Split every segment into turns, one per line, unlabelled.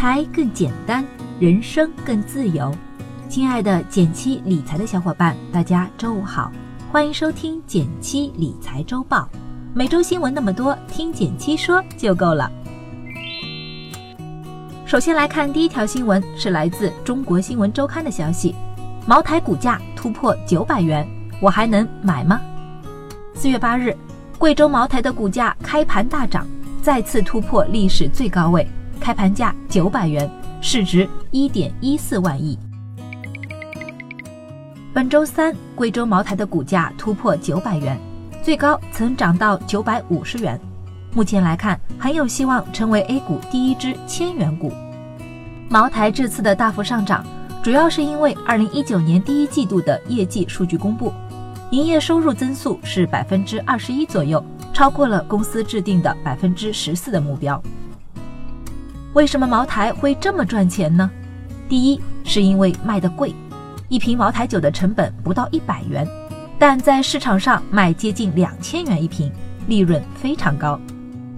财更简单，人生更自由。亲爱的减七理财的小伙伴，大家周五好，欢迎收听减七理财周报。每周新闻那么多，听减七说就够了。首先来看第一条新闻，是来自中国新闻周刊的消息：茅台股价突破九百元，我还能买吗？四月八日，贵州茅台的股价开盘大涨，再次突破历史最高位，开盘价九百元，市值一点一四万亿。本周三，贵州茅台的股价突破九百元，最高曾涨到九百五十元。目前来看，很有希望成为 A 股第一支千元股。茅台这次的大幅上涨，主要是因为二零一九年第一季度的业绩数据公布，营业收入增速是百分之二十一左右，超过了公司制定的百分之十四的目标。为什么茅台会这么赚钱呢？第一，是因为卖的贵。一瓶茅台酒的成本不到一百元，但在市场上卖接近两千元一瓶，利润非常高。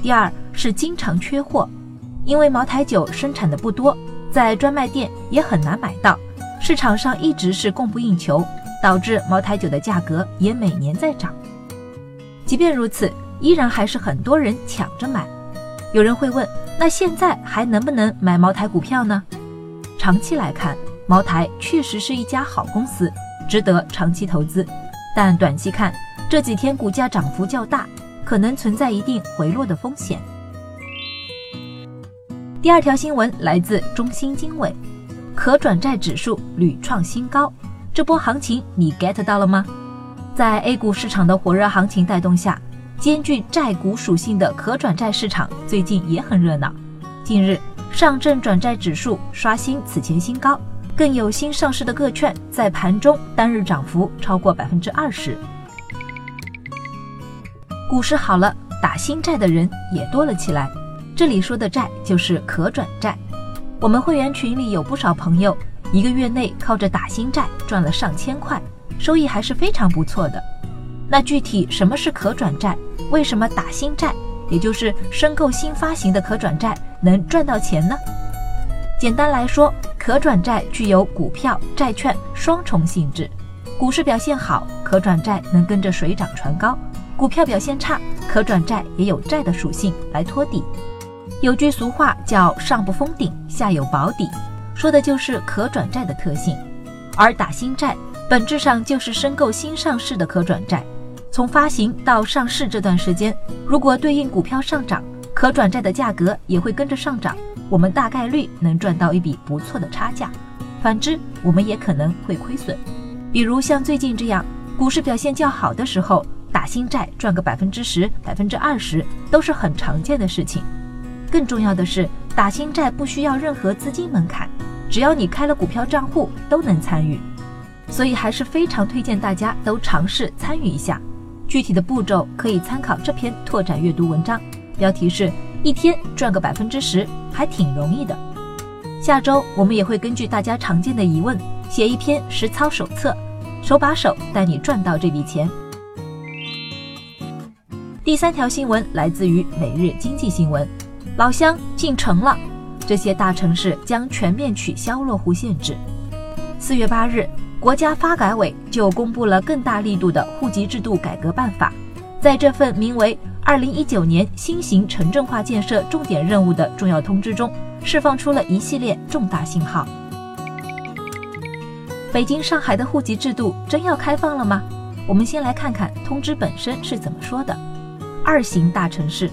第二是经常缺货，因为茅台酒生产的不多，在专卖店也很难买到，市场上一直是供不应求，导致茅台酒的价格也每年在涨。即便如此，依然还是很多人抢着买。有人会问，那现在还能不能买茅台股票呢？长期来看。茅台确实是一家好公司，值得长期投资，但短期看这几天股价涨幅较大，可能存在一定回落的风险。第二条新闻来自中芯经纬，可转债指数屡创新高，这波行情你 get 到了吗？在 A 股市场的火热行情带动下，兼具债股属性的可转债市场最近也很热闹。近日，上证转债指数刷新此前新高。更有新上市的个券在盘中单日涨幅超过百分之二十。股市好了，打新债的人也多了起来。这里说的债就是可转债。我们会员群里有不少朋友，一个月内靠着打新债赚了上千块，收益还是非常不错的。那具体什么是可转债？为什么打新债，也就是申购新发行的可转债能赚到钱呢？简单来说，可转债具有股票、债券双重性质。股市表现好，可转债能跟着水涨船高；股票表现差，可转债也有债的属性来托底。有句俗话叫“上不封顶，下有保底”，说的就是可转债的特性。而打新债本质上就是申购新上市的可转债，从发行到上市这段时间，如果对应股票上涨，可转债的价格也会跟着上涨。我们大概率能赚到一笔不错的差价，反之，我们也可能会亏损。比如像最近这样，股市表现较好的时候，打新债赚个百分之十、百分之二十都是很常见的事情。更重要的是，打新债不需要任何资金门槛，只要你开了股票账户都能参与。所以还是非常推荐大家都尝试参与一下。具体的步骤可以参考这篇拓展阅读文章，标题是。一天赚个百分之十，还挺容易的。下周我们也会根据大家常见的疑问，写一篇实操手册，手把手带你赚到这笔钱。第三条新闻来自于每日经济新闻，老乡进城了，这些大城市将全面取消落户限制。四月八日，国家发改委就公布了更大力度的户籍制度改革办法，在这份名为。二零一九年新型城镇化建设重点任务的重要通知中，释放出了一系列重大信号。北京、上海的户籍制度真要开放了吗？我们先来看看通知本身是怎么说的。二型大城市，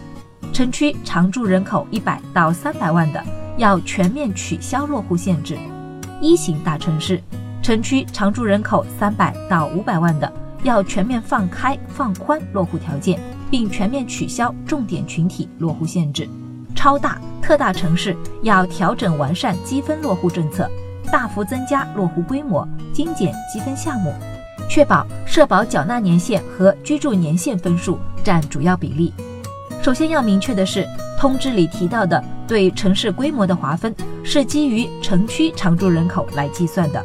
城区常住人口一百到三百万的，要全面取消落户限制；一型大城市，城区常住人口三百到五百万的，要全面放开放宽落户条件。并全面取消重点群体落户限制，超大、特大城市要调整完善积分落户政策，大幅增加落户规模，精简积分项目，确保社保缴纳年限和居住年限分数占主要比例。首先要明确的是，通知里提到的对城市规模的划分是基于城区常住人口来计算的。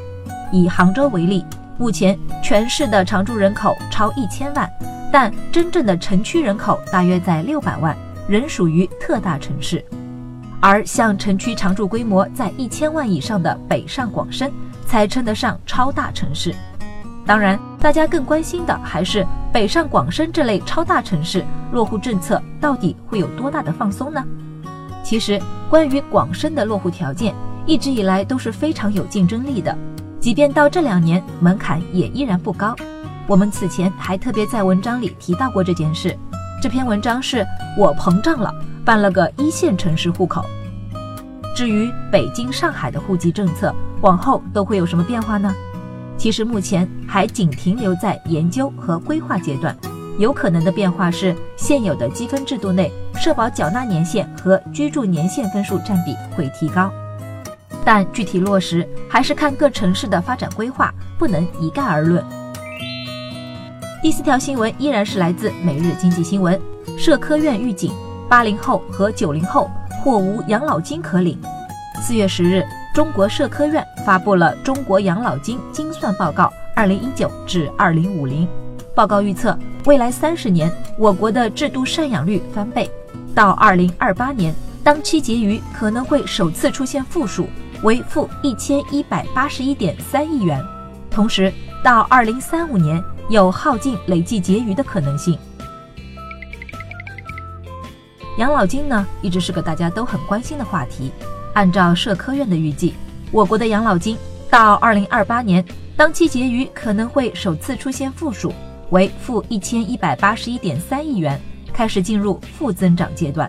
以杭州为例，目前全市的常住人口超一千万。但真正的城区人口大约在六百万，仍属于特大城市。而像城区常住规模在一千万以上的北上广深，才称得上超大城市。当然，大家更关心的还是北上广深这类超大城市落户政策到底会有多大的放松呢？其实，关于广深的落户条件，一直以来都是非常有竞争力的，即便到这两年，门槛也依然不高。我们此前还特别在文章里提到过这件事，这篇文章是我膨胀了，办了个一线城市户口。至于北京、上海的户籍政策，往后都会有什么变化呢？其实目前还仅停留在研究和规划阶段，有可能的变化是现有的积分制度内社保缴纳年限和居住年限分数占比会提高，但具体落实还是看各城市的发展规划，不能一概而论。第四条新闻依然是来自《每日经济新闻》，社科院预警八零后和九零后或无养老金可领。四月十日。中国社科院发布了《中国养老金精算报告（二零一九至二零五零）》，报告预测，未来三十年我国的制度赡养率翻倍，到二零二八年，当期结余可能会首次出现负数，为负一千一百八十一点三亿元。同时，到二零三五年有耗尽累计结余的可能性。养老金呢，一直是个大家都很关心的话题。按照社科院的预计，我国的养老金到二零二八年当期结余可能会首次出现负数，为负一千一百八十一点三亿元，开始进入负增长阶段。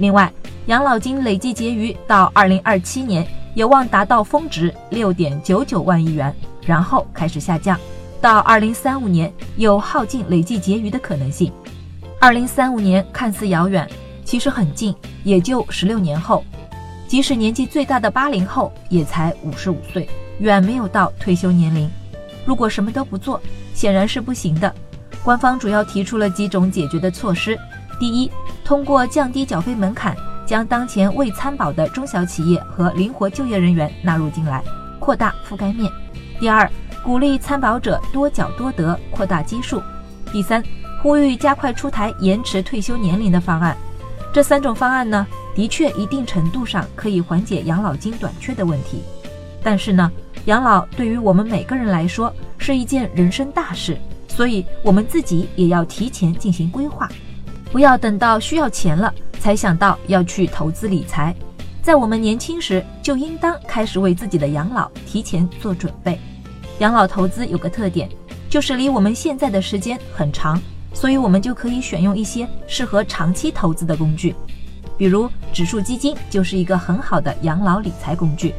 另外，养老金累计结余到二零二七年有望达到峰值六点九九万亿元，然后开始下降，到二零三五年有耗尽累计结余的可能性。二零三五年看似遥远，其实很近，也就十六年后。即使年纪最大的八零后也才五十五岁，远没有到退休年龄。如果什么都不做，显然是不行的。官方主要提出了几种解决的措施：第一，通过降低缴费门槛，将当前未参保的中小企业和灵活就业人员纳入进来，扩大覆盖面；第二，鼓励参保者多缴多得，扩大基数；第三，呼吁加快出台延迟退休年龄的方案。这三种方案呢？的确，一定程度上可以缓解养老金短缺的问题，但是呢，养老对于我们每个人来说是一件人生大事，所以我们自己也要提前进行规划，不要等到需要钱了才想到要去投资理财，在我们年轻时就应当开始为自己的养老提前做准备。养老投资有个特点，就是离我们现在的时间很长，所以我们就可以选用一些适合长期投资的工具。比如指数基金就是一个很好的养老理财工具，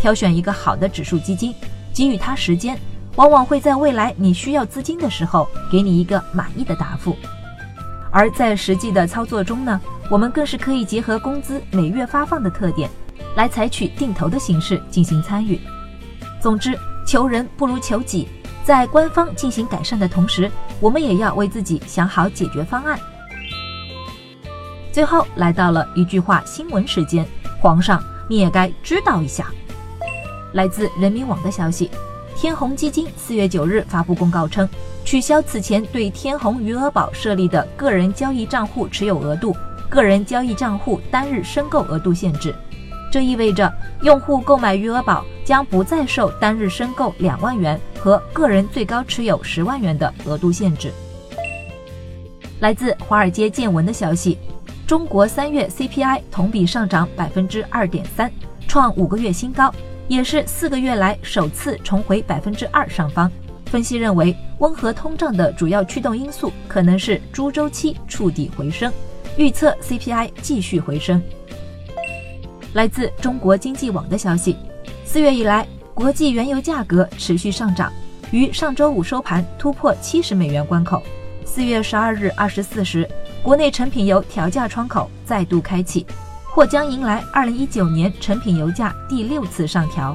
挑选一个好的指数基金，给予它时间，往往会在未来你需要资金的时候给你一个满意的答复。而在实际的操作中呢，我们更是可以结合工资每月发放的特点，来采取定投的形式进行参与。总之，求人不如求己，在官方进行改善的同时，我们也要为自己想好解决方案。最后来到了一句话新闻时间，皇上你也该知道一下。来自人民网的消息，天弘基金四月九日发布公告称，取消此前对天弘余额宝设立的个人交易账户持有额度、个人交易账户单日申购额度限制。这意味着用户购买余额宝将不再受单日申购两万元和个人最高持有十万元的额度限制。来自华尔街见闻的消息。中国三月 CPI 同比上涨百分之二点三，创五个月新高，也是四个月来首次重回百分之二上方。分析认为，温和通胀的主要驱动因素可能是猪周期触底回升，预测 CPI 继续回升。来自中国经济网的消息，四月以来，国际原油价格持续上涨，于上周五收盘突破七十美元关口。四月十二日二十四时。国内成品油调价窗口再度开启，或将迎来二零一九年成品油价第六次上调。